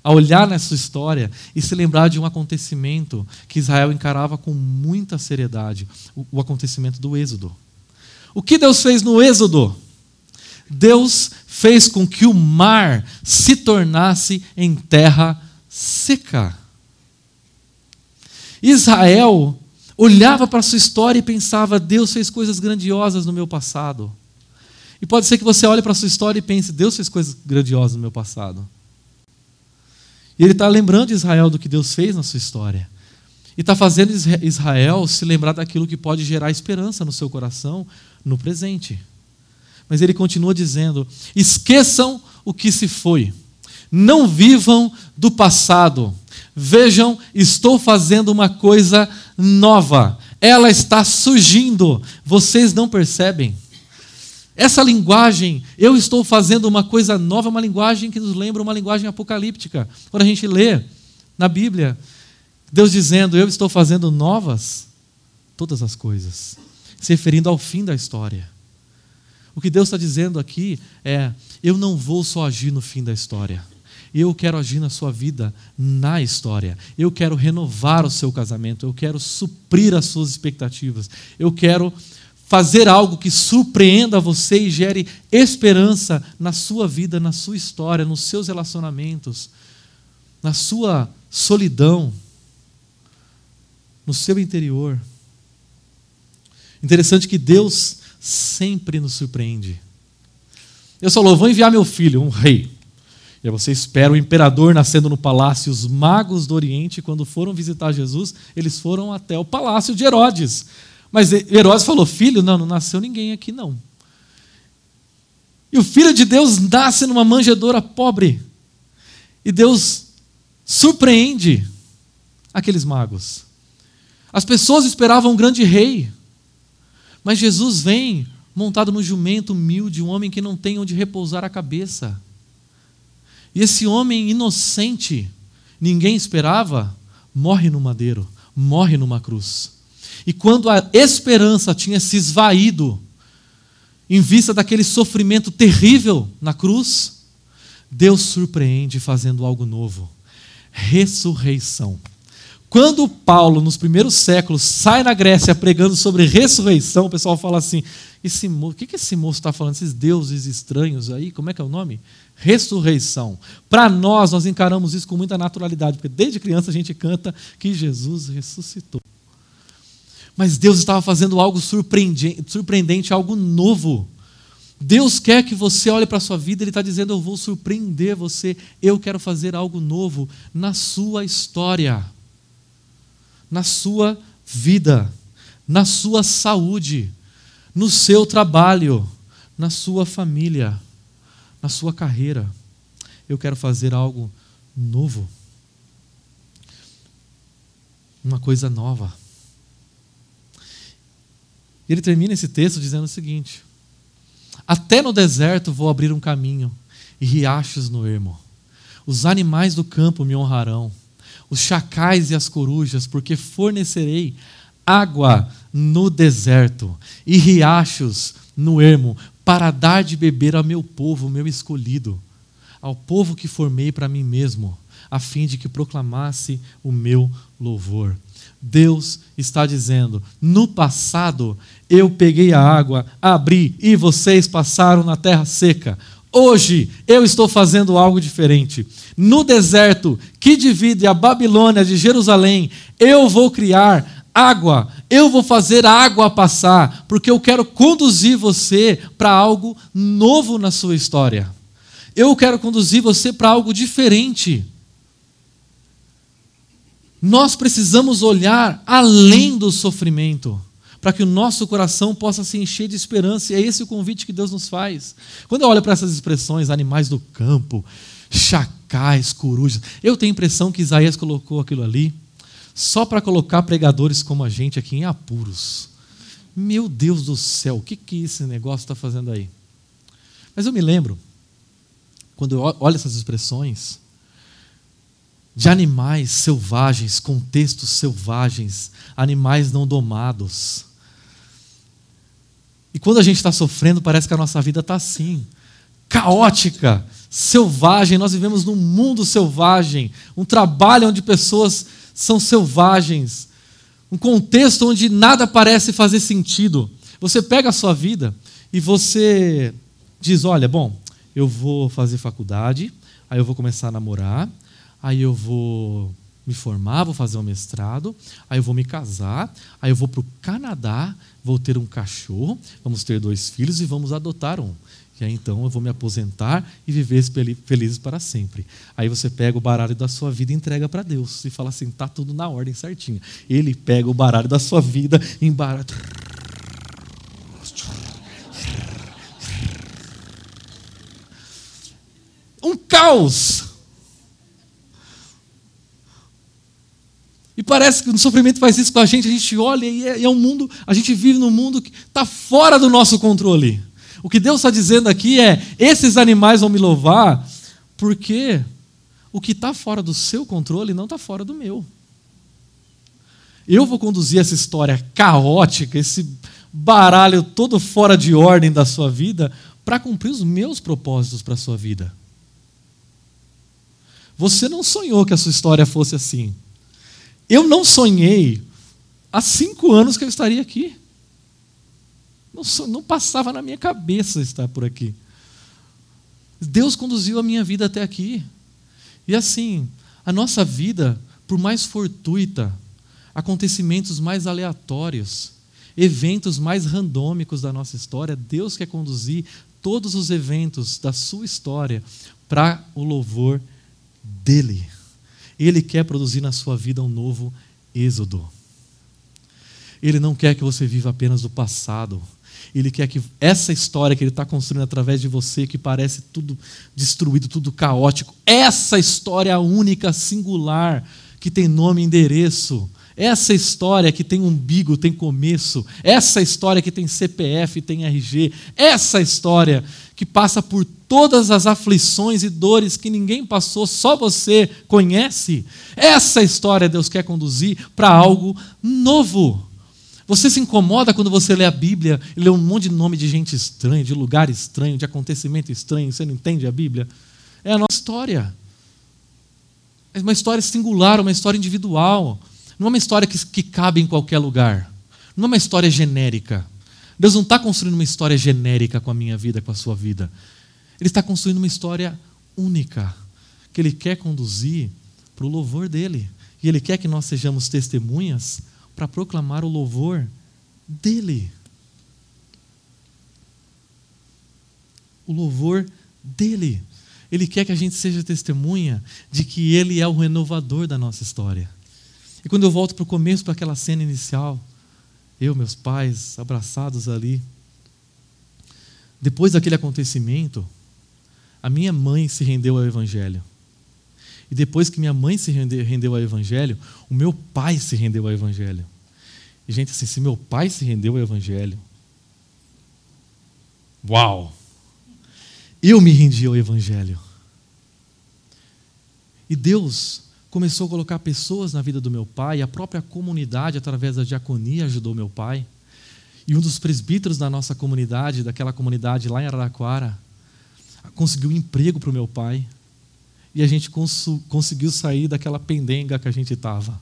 a olhar nessa história e se lembrar de um acontecimento que Israel encarava com muita seriedade o, o acontecimento do Êxodo. O que Deus fez no Êxodo? Deus fez com que o mar se tornasse em terra seca. Israel olhava para sua história e pensava: Deus fez coisas grandiosas no meu passado. E pode ser que você olhe para sua história e pense: Deus fez coisas grandiosas no meu passado. E ele está lembrando Israel do que Deus fez na sua história. E está fazendo Israel se lembrar daquilo que pode gerar esperança no seu coração no presente. Mas ele continua dizendo: esqueçam o que se foi, não vivam do passado. Vejam, estou fazendo uma coisa nova, ela está surgindo, vocês não percebem. Essa linguagem, eu estou fazendo uma coisa nova, uma linguagem que nos lembra uma linguagem apocalíptica. Quando a gente lê na Bíblia, Deus dizendo, eu estou fazendo novas todas as coisas, se referindo ao fim da história. O que Deus está dizendo aqui é: eu não vou só agir no fim da história. Eu quero agir na sua vida, na história. Eu quero renovar o seu casamento. Eu quero suprir as suas expectativas. Eu quero fazer algo que surpreenda você e gere esperança na sua vida, na sua história, nos seus relacionamentos, na sua solidão, no seu interior. Interessante que Deus sempre nos surpreende. Eu falou: vou enviar meu filho, um rei. E aí você espera o imperador nascendo no palácio. Os magos do Oriente, quando foram visitar Jesus, eles foram até o palácio de Herodes mas Herodes falou: Filho, não, não nasceu ninguém aqui, não. E o filho de Deus nasce numa manjedoura pobre. E Deus surpreende aqueles magos. As pessoas esperavam um grande rei. Mas Jesus vem montado no jumento humilde, um homem que não tem onde repousar a cabeça. E esse homem inocente, ninguém esperava, morre no madeiro, morre numa cruz. E quando a esperança tinha se esvaído, em vista daquele sofrimento terrível na cruz, Deus surpreende fazendo algo novo ressurreição. Quando Paulo, nos primeiros séculos, sai na Grécia pregando sobre ressurreição, o pessoal fala assim: esse o que, que esse moço está falando? Esses deuses estranhos aí, como é que é o nome? Ressurreição. Para nós, nós encaramos isso com muita naturalidade, porque desde criança a gente canta que Jesus ressuscitou. Mas Deus estava fazendo algo surpreendente, algo novo. Deus quer que você olhe para a sua vida, Ele está dizendo: Eu vou surpreender você, eu quero fazer algo novo na sua história, na sua vida, na sua saúde, no seu trabalho, na sua família, na sua carreira. Eu quero fazer algo novo, uma coisa nova. Ele termina esse texto dizendo o seguinte: até no deserto vou abrir um caminho e riachos no ermo. Os animais do campo me honrarão, os chacais e as corujas, porque fornecerei água no deserto e riachos no ermo, para dar de beber ao meu povo, meu escolhido, ao povo que formei para mim mesmo, a fim de que proclamasse o meu louvor. Deus está dizendo: no passado eu peguei a água, abri e vocês passaram na terra seca. Hoje eu estou fazendo algo diferente. No deserto que divide a Babilônia de Jerusalém, eu vou criar água, eu vou fazer a água passar, porque eu quero conduzir você para algo novo na sua história. Eu quero conduzir você para algo diferente. Nós precisamos olhar além do sofrimento, para que o nosso coração possa se encher de esperança, e é esse o convite que Deus nos faz. Quando eu olho para essas expressões, animais do campo, chacais, corujas, eu tenho a impressão que Isaías colocou aquilo ali só para colocar pregadores como a gente aqui em apuros. Meu Deus do céu, o que, que esse negócio está fazendo aí? Mas eu me lembro, quando eu olho essas expressões, de animais selvagens, contextos selvagens, animais não domados. E quando a gente está sofrendo, parece que a nossa vida está assim, caótica, selvagem. Nós vivemos num mundo selvagem, um trabalho onde pessoas são selvagens, um contexto onde nada parece fazer sentido. Você pega a sua vida e você diz: Olha, bom, eu vou fazer faculdade, aí eu vou começar a namorar, aí eu vou me formar, vou fazer um mestrado, aí eu vou me casar, aí eu vou para o Canadá, vou ter um cachorro, vamos ter dois filhos e vamos adotar um. E aí então eu vou me aposentar e viver felizes para sempre. Aí você pega o baralho da sua vida e entrega para Deus e fala assim: tá tudo na ordem certinho. Ele pega o baralho da sua vida embaralha. Um caos E parece que o sofrimento faz isso com a gente, a gente olha e é, é um mundo, a gente vive num mundo que está fora do nosso controle. O que Deus está dizendo aqui é: esses animais vão me louvar, porque o que está fora do seu controle não está fora do meu. Eu vou conduzir essa história caótica, esse baralho todo fora de ordem da sua vida, para cumprir os meus propósitos para a sua vida. Você não sonhou que a sua história fosse assim. Eu não sonhei há cinco anos que eu estaria aqui. Não, não passava na minha cabeça estar por aqui. Deus conduziu a minha vida até aqui. E assim, a nossa vida, por mais fortuita, acontecimentos mais aleatórios, eventos mais randômicos da nossa história, Deus quer conduzir todos os eventos da sua história para o louvor dele. Ele quer produzir na sua vida um novo êxodo. Ele não quer que você viva apenas do passado. Ele quer que essa história que ele está construindo através de você, que parece tudo destruído, tudo caótico, essa história única, singular, que tem nome e endereço, essa história que tem umbigo, tem começo, essa história que tem CPF, tem RG, essa história que passa por todas as aflições e dores que ninguém passou, só você conhece. Essa história Deus quer conduzir para algo novo. Você se incomoda quando você lê a Bíblia e lê um monte de nome de gente estranha, de lugar estranho, de acontecimento estranho, você não entende a Bíblia? É a nossa história. É uma história singular, uma história individual. Não é uma história que, que cabe em qualquer lugar. Não é uma história genérica. Deus não está construindo uma história genérica com a minha vida, com a sua vida. Ele está construindo uma história única, que Ele quer conduzir para o louvor dele. E Ele quer que nós sejamos testemunhas para proclamar o louvor dele. o louvor dele. Ele quer que a gente seja testemunha de que ele é o renovador da nossa história. E quando eu volto para o começo, para aquela cena inicial, eu, meus pais, abraçados ali, depois daquele acontecimento, a minha mãe se rendeu ao Evangelho. E depois que minha mãe se rendeu ao Evangelho, o meu pai se rendeu ao Evangelho. E, gente, assim, se meu pai se rendeu ao Evangelho, uau! Eu me rendi ao Evangelho. E Deus começou a colocar pessoas na vida do meu pai, a própria comunidade, através da diaconia, ajudou meu pai. E um dos presbíteros da nossa comunidade, daquela comunidade lá em Araraquara, conseguiu um emprego para o meu pai. E a gente cons conseguiu sair daquela pendenga que a gente estava.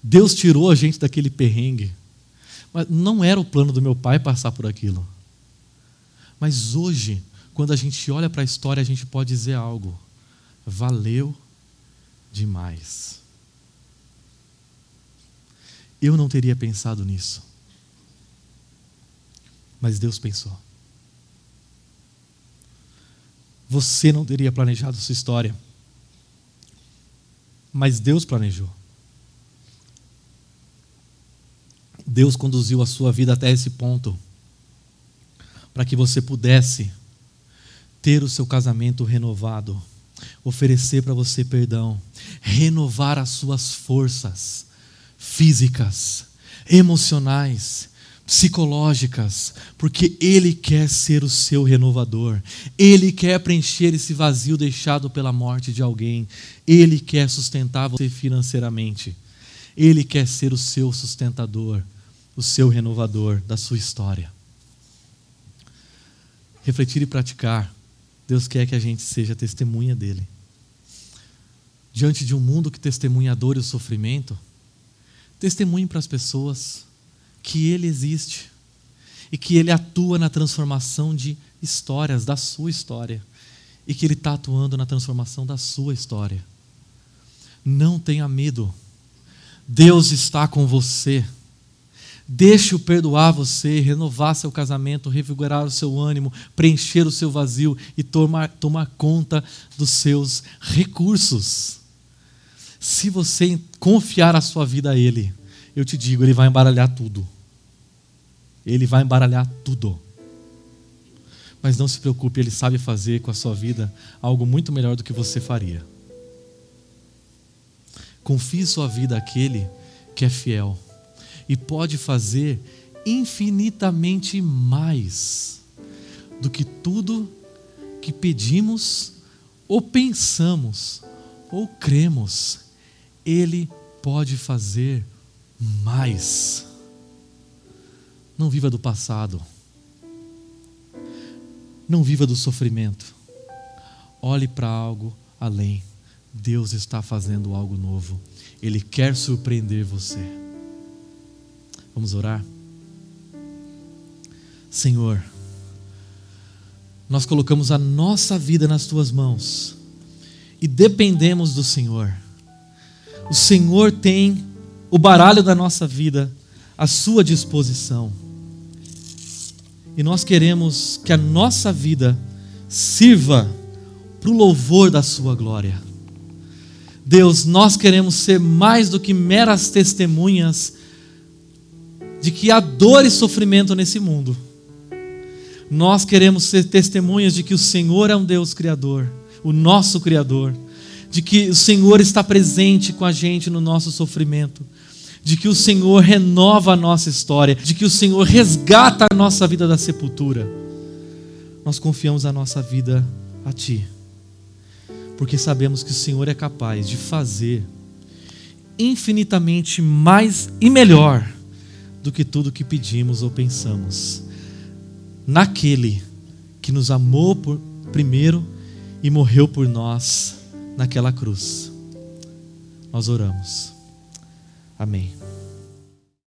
Deus tirou a gente daquele perrengue. Mas não era o plano do meu pai passar por aquilo. Mas hoje, quando a gente olha para a história, a gente pode dizer algo. Valeu demais. Eu não teria pensado nisso. Mas Deus pensou. Você não teria planejado sua história. Mas Deus planejou. Deus conduziu a sua vida até esse ponto para que você pudesse ter o seu casamento renovado, oferecer para você perdão, renovar as suas forças físicas, emocionais, psicológicas, porque Ele quer ser o seu renovador, Ele quer preencher esse vazio deixado pela morte de alguém, Ele quer sustentar você financeiramente, Ele quer ser o seu sustentador, o seu renovador da sua história. Refletir e praticar, Deus quer que a gente seja testemunha dEle. Diante de um mundo que testemunha a dor e o sofrimento, testemunhe para as pessoas que Ele existe e que Ele atua na transformação de histórias, da sua história, e que Ele está atuando na transformação da sua história. Não tenha medo, Deus está com você. Deixe-o perdoar você, renovar seu casamento, revigorar o seu ânimo, preencher o seu vazio e tomar, tomar conta dos seus recursos. Se você confiar a sua vida a Ele, eu te digo, Ele vai embaralhar tudo. Ele vai embaralhar tudo. Mas não se preocupe, Ele sabe fazer com a sua vida algo muito melhor do que você faria. Confie sua vida àquele que é fiel e pode fazer infinitamente mais do que tudo que pedimos ou pensamos ou cremos. Ele pode fazer mais. Não viva do passado. Não viva do sofrimento. Olhe para algo além. Deus está fazendo algo novo. Ele quer surpreender você. Vamos orar? Senhor, nós colocamos a nossa vida nas tuas mãos e dependemos do Senhor. O Senhor tem o baralho da nossa vida à sua disposição. E nós queremos que a nossa vida sirva para o louvor da Sua glória. Deus, nós queremos ser mais do que meras testemunhas de que há dor e sofrimento nesse mundo. Nós queremos ser testemunhas de que o Senhor é um Deus Criador, o nosso Criador, de que o Senhor está presente com a gente no nosso sofrimento, de que o Senhor renova a nossa história, de que o Senhor resgata a nossa vida da sepultura. Nós confiamos a nossa vida a Ti, porque sabemos que o Senhor é capaz de fazer infinitamente mais e melhor do que tudo que pedimos ou pensamos. Naquele que nos amou por primeiro e morreu por nós naquela cruz. Nós oramos. Amém.